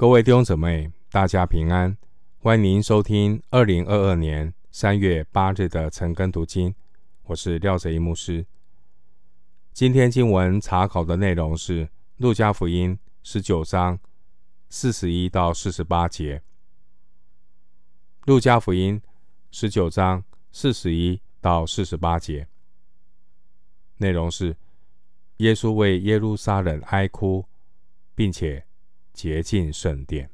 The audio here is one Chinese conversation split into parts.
各位弟兄姊妹，大家平安！欢迎您收听二零二二年三月八日的晨更读经，我是廖哲一牧师。今天经文查考的内容是《路加福音》十九章四十一到四十八节，《路加福音》十九章四十一到四十八节，内容是耶稣为耶路撒冷哀哭，并且。洁净圣殿。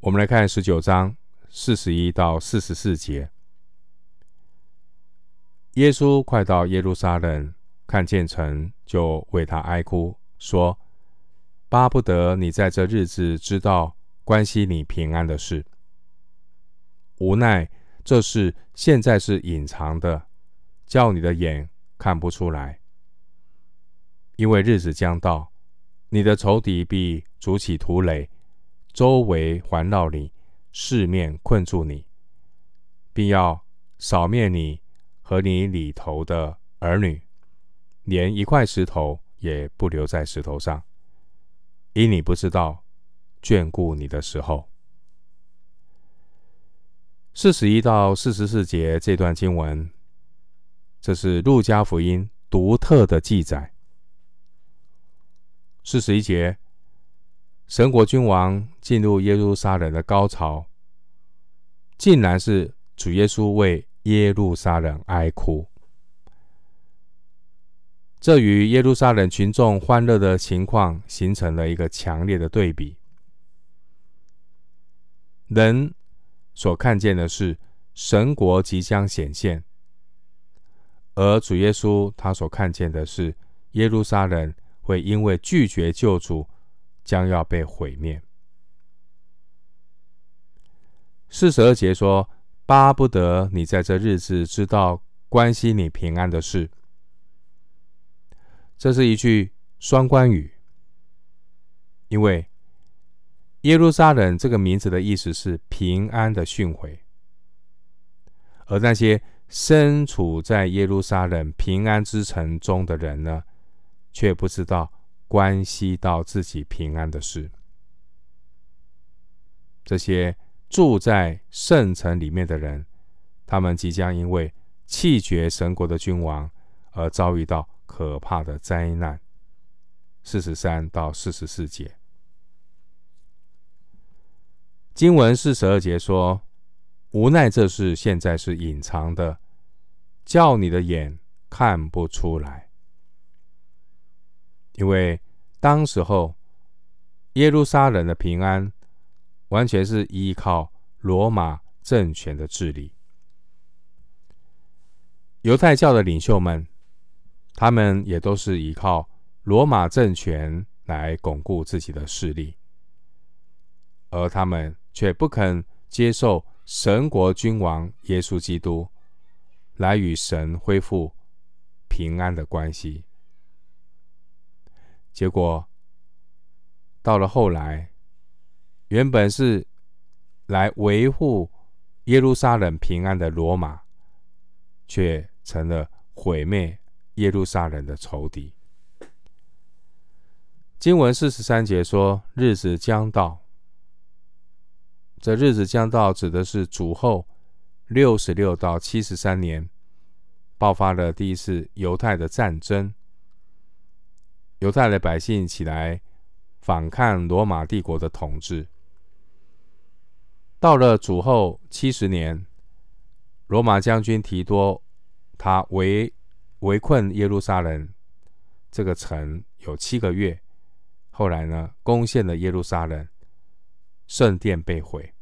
我们来看十九章四十一到四十四节。耶稣快到耶路撒冷，看见城，就为他哀哭，说：“巴不得你在这日子知道关系你平安的事。无奈这事现在是隐藏的，叫你的眼看不出来，因为日子将到。”你的仇敌必筑起土垒，周围环绕你，四面困住你，并要扫灭你和你里头的儿女，连一块石头也不留在石头上，因你不知道眷顾你的时候。四十一到四十四节这段经文，这是路加福音独特的记载。四十一节，神国君王进入耶路撒冷的高潮，竟然是主耶稣为耶路撒冷哀哭。这与耶路撒冷群众欢乐的情况形成了一个强烈的对比。人所看见的是神国即将显现，而主耶稣他所看见的是耶路撒冷。会因为拒绝救主，将要被毁灭。四十二节说：“巴不得你在这日子知道关心你平安的事。”这是一句双关语，因为耶路撒冷这个名字的意思是平安的训诲，而那些身处在耶路撒冷平安之城中的人呢，却不知道关系到自己平安的事。这些住在圣城里面的人，他们即将因为气绝神国的君王而遭遇到可怕的灾难。四十三到四十四节，经文四十二节说：“无奈这事现在是隐藏的，叫你的眼看不出来。”因为当时候耶路撒冷的平安，完全是依靠罗马政权的治理。犹太教的领袖们，他们也都是依靠罗马政权来巩固自己的势力，而他们却不肯接受神国君王耶稣基督来与神恢复平安的关系。结果到了后来，原本是来维护耶路撒冷平安的罗马，却成了毁灭耶路撒冷的仇敌。经文四十三节说：“日子将到。”这日子将到，指的是主后六十六到七十三年爆发了第一次犹太的战争。犹太的百姓起来反抗罗马帝国的统治。到了主后七十年，罗马将军提多他围围困耶路撒冷这个城有七个月，后来呢，攻陷了耶路撒冷，圣殿被毁。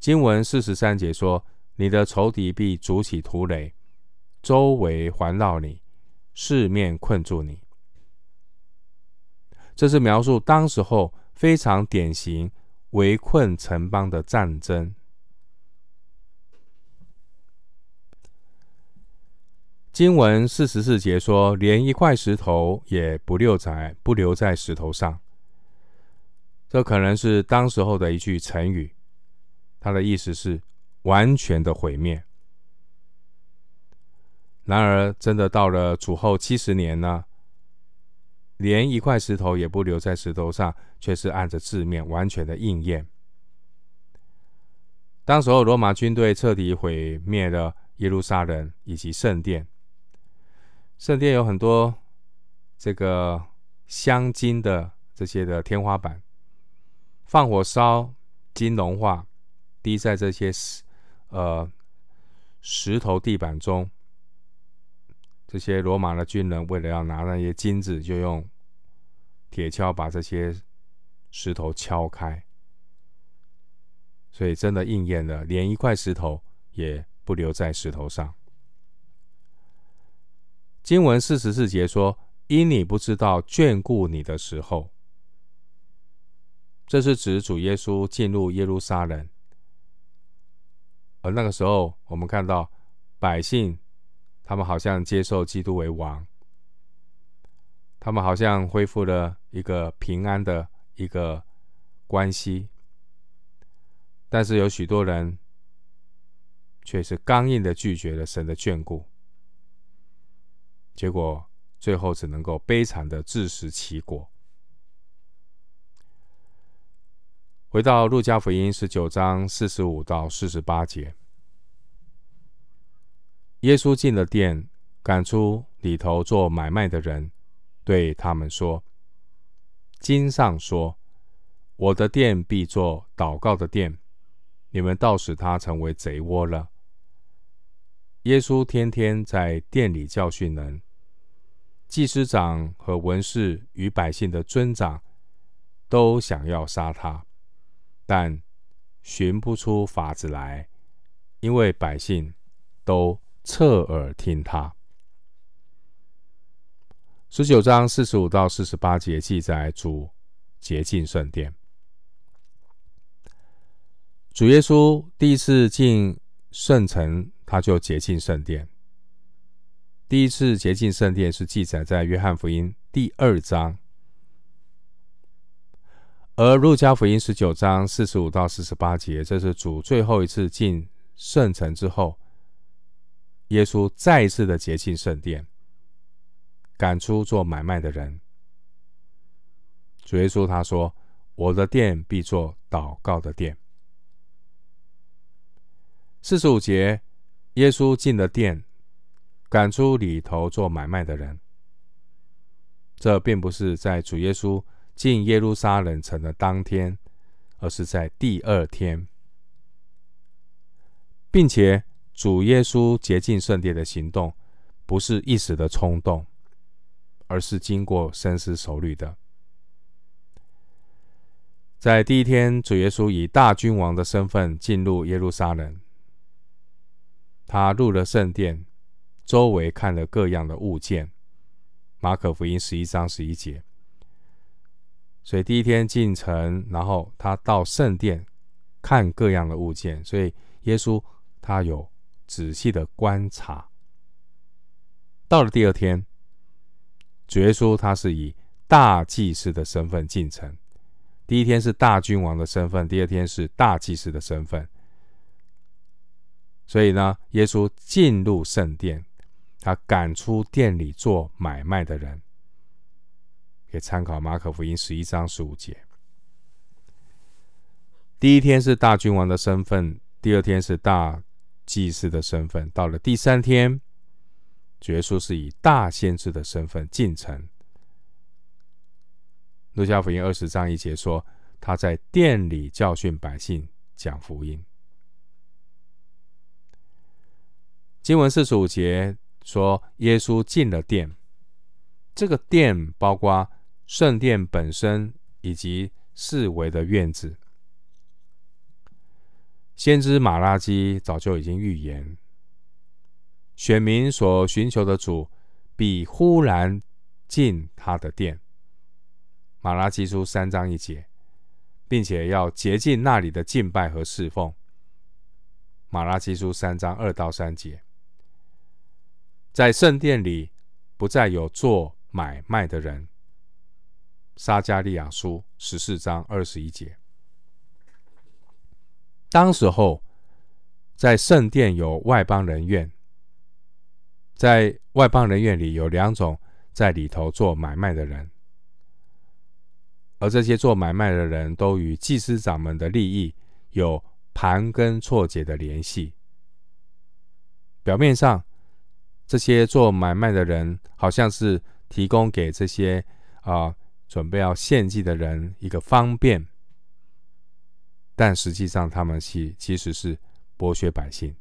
经文四十三节说：“你的仇敌必筑起土垒，周围环绕你。”四面困住你，这是描述当时候非常典型围困城邦的战争。经文四十四节说：“连一块石头也不留在不留在石头上。”这可能是当时候的一句成语，它的意思是完全的毁灭。然而，真的到了主后七十年呢，连一块石头也不留在石头上，却是按着字面完全的应验。当时候，罗马军队彻底毁灭了耶路撒冷以及圣殿。圣殿有很多这个镶金的这些的天花板，放火烧，金融化，滴在这些石呃石头地板中。这些罗马的军人为了要拿那些金子，就用铁锹把这些石头敲开。所以真的应验了，连一块石头也不留在石头上。经文四十四节说：“因你不知道眷顾你的时候。”这是指主耶稣进入耶路撒冷，而那个时候，我们看到百姓，他们好像接受基督为王，他们好像恢复了一个平安的一个关系。但是有许多人却是刚硬的拒绝了神的眷顾，结果最后只能够悲惨的自食其果。回到路加福音十九章四十五到四十八节，耶稣进了店，赶出里头做买卖的人，对他们说：“经上说，我的店必做祷告的店。”你们倒使他成为贼窝了。耶稣天天在店里教训人，祭司长和文士与百姓的尊长都想要杀他，但寻不出法子来，因为百姓都侧耳听他。十九章四十五到四十八节记载主洁净圣殿。主耶稣第一次进圣城，他就洁净圣殿。第一次洁净圣殿是记载在约翰福音第二章，而路加福音十九章四十五到四十八节，这是主最后一次进圣城之后，耶稣再一次的洁净圣殿，赶出做买卖的人。主耶稣他说：“我的殿必做祷告的殿。”四十五节，耶稣进了店，赶出里头做买卖的人。这并不是在主耶稣进耶路撒冷城的当天，而是在第二天，并且主耶稣洁净圣殿的行动，不是一时的冲动，而是经过深思熟虑的。在第一天，主耶稣以大君王的身份进入耶路撒冷。他入了圣殿，周围看了各样的物件。马可福音十一章十一节。所以第一天进城，然后他到圣殿看各样的物件。所以耶稣他有仔细的观察。到了第二天，主耶稣他是以大祭司的身份进城。第一天是大君王的身份，第二天是大祭司的身份。所以呢，耶稣进入圣殿，他赶出店里做买卖的人，可以参考马可福音十一章十五节。第一天是大君王的身份，第二天是大祭司的身份，到了第三天，耶稣是以大先知的身份进城。路加福音二十章一节说，他在店里教训百姓，讲福音。经文四十五节说，耶稣进了殿，这个殿包括圣殿本身以及四围的院子。先知马拉基早就已经预言，选民所寻求的主必忽然进他的殿。马拉基书三章一节，并且要洁净那里的敬拜和侍奉。马拉基书三章二到三节。在圣殿里不再有做买卖的人。撒迦利亚书十四章二十一节。当时候，在圣殿有外邦人院，在外邦人院里有两种在里头做买卖的人，而这些做买卖的人都与祭司长们的利益有盘根错节的联系。表面上，这些做买卖的人好像是提供给这些啊、准备要献祭的人一个方便，但实际上他们其其实是剥削百姓。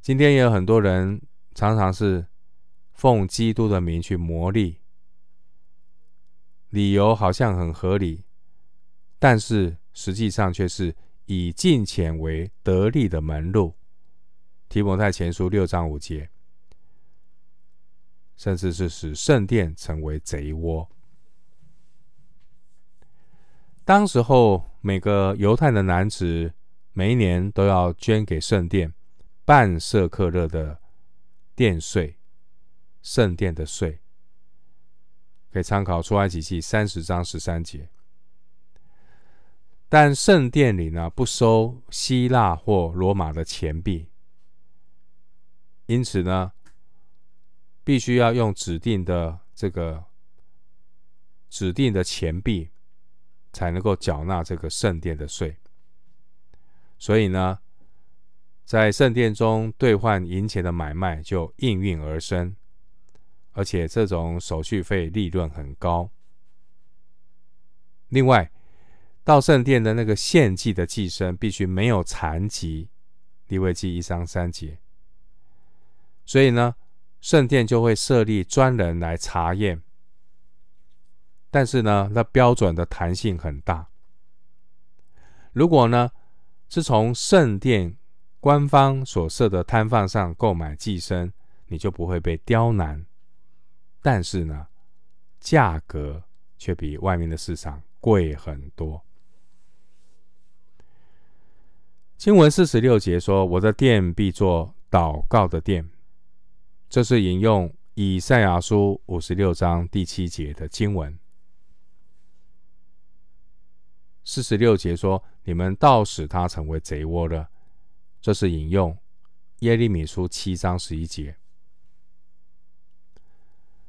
今天也有很多人常常是奉基督的名去牟利，理由好像很合理，但是实际上却是以进钱为得利的门路。提摩太前书六章五节，甚至是使圣殿成为贼窝。当时候，每个犹太的男子每一年都要捐给圣殿。半舍客勒的殿税，圣殿的税，可以参考出埃及记三十章十三节。但圣殿里呢，不收希腊或罗马的钱币，因此呢，必须要用指定的这个指定的钱币，才能够缴纳这个圣殿的税。所以呢，在圣殿中兑换银钱的买卖就应运而生，而且这种手续费利润很高。另外，到圣殿的那个献祭的祭牲必须没有残疾，利未记一章三节。所以呢，圣殿就会设立专人来查验，但是呢，那标准的弹性很大。如果呢是从圣殿官方所设的摊贩上购买祭牲，你就不会被刁难。但是呢，价格却比外面的市场贵很多。经文四十六节说：“我的殿必做祷告的殿。”这是引用以赛亚书五十六章第七节的经文。四十六节说：“你们倒使他成为贼窝了。”这是引用耶利米书七章十一节。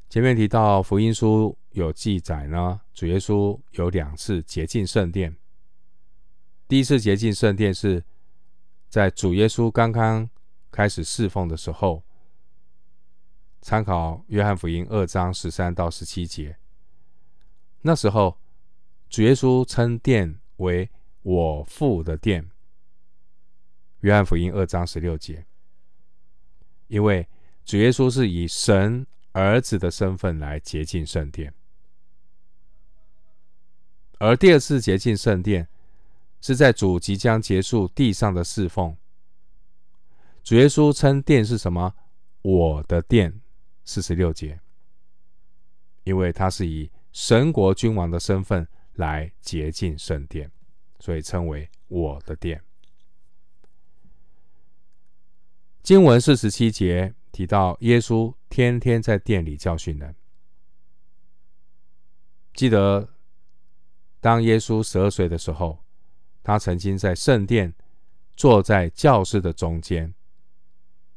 前面提到福音书有记载呢，主耶稣有两次洁净圣殿。第一次洁净圣殿是在主耶稣刚刚开始侍奉的时候，参考约翰福音二章十三到十七节。那时候主耶稣称殿为我父的殿。约翰福音二章十六节，因为主耶稣是以神儿子的身份来洁净圣殿，而第二次洁净圣殿是在主即将结束地上的侍奉。主耶稣称殿是什么？我的殿，四十六节，因为他是以神国君王的身份来洁净圣殿，所以称为我的殿。经文四十七节提到，耶稣天天在殿里教训人。记得，当耶稣十二岁的时候，他曾经在圣殿坐在教室的中间。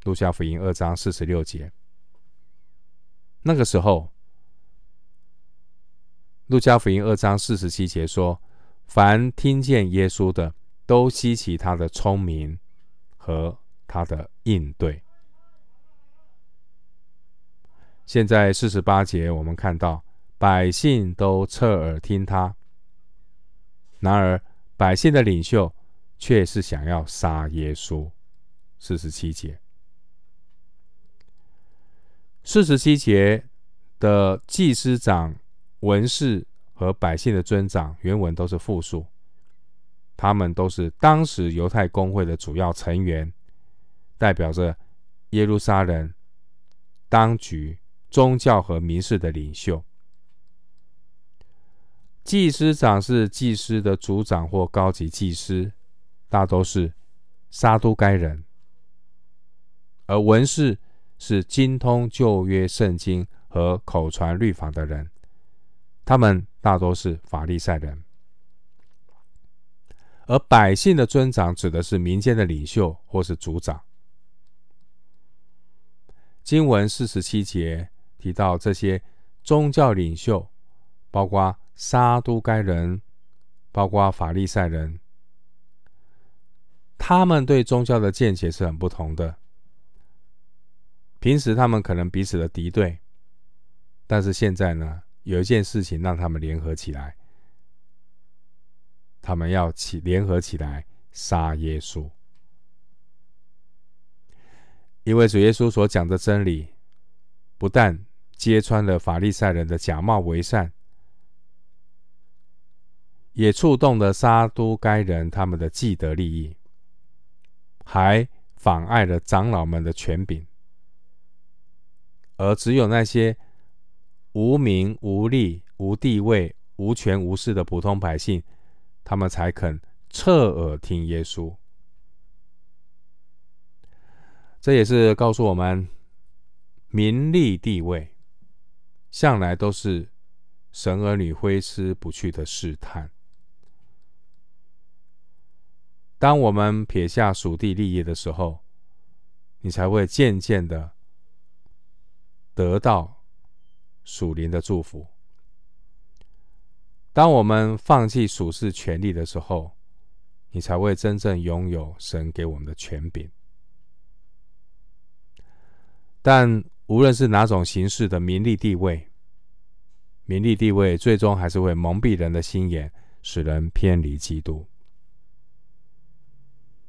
路加福音二章四十六节。那个时候，路加福音二章四十七节说：“凡听见耶稣的，都稀奇他的聪明和。”他的应对。现在四十八节，我们看到百姓都侧耳听他，然而百姓的领袖却是想要杀耶稣。四十七节，四十七节的祭司长、文士和百姓的尊长，原文都是复数，他们都是当时犹太公会的主要成员。代表着耶路撒冷当局、宗教和民事的领袖。祭司长是祭司的组长或高级祭司，大都是撒都该人；而文士是精通旧约圣经和口传律法的人，他们大多是法利赛人。而百姓的尊长指的是民间的领袖或是族长。经文四十七节提到这些宗教领袖，包括撒都该人，包括法利赛人，他们对宗教的见解是很不同的。平时他们可能彼此的敌对，但是现在呢，有一件事情让他们联合起来，他们要起联合起来杀耶稣，因为主耶稣所讲的真理，不但揭穿了法利赛人的假冒为善，也触动了撒都该人他们的既得利益，还妨碍了长老们的权柄。而只有那些无名无利、无地位、无权无势的普通百姓，他们才肯侧耳听耶稣。这也是告诉我们，名利地位向来都是神儿女挥之不去的试探。当我们撇下属地利益的时候，你才会渐渐的。得到属灵的祝福。当我们放弃属世权力的时候，你才会真正拥有神给我们的权柄。但无论是哪种形式的名利地位，名利地位最终还是会蒙蔽人的心眼，使人偏离基督。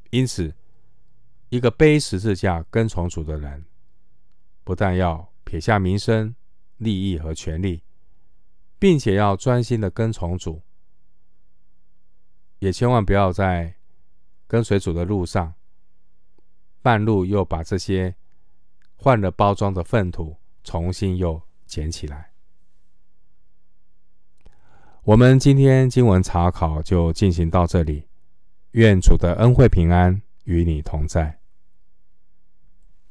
因此，一个背十字架跟从主的人，不但要撇下名声、利益和权利，并且要专心的跟从主，也千万不要在跟随主的路上，半路又把这些换了包装的粪土重新又捡起来。我们今天经文查考就进行到这里，愿主的恩惠平安与你同在。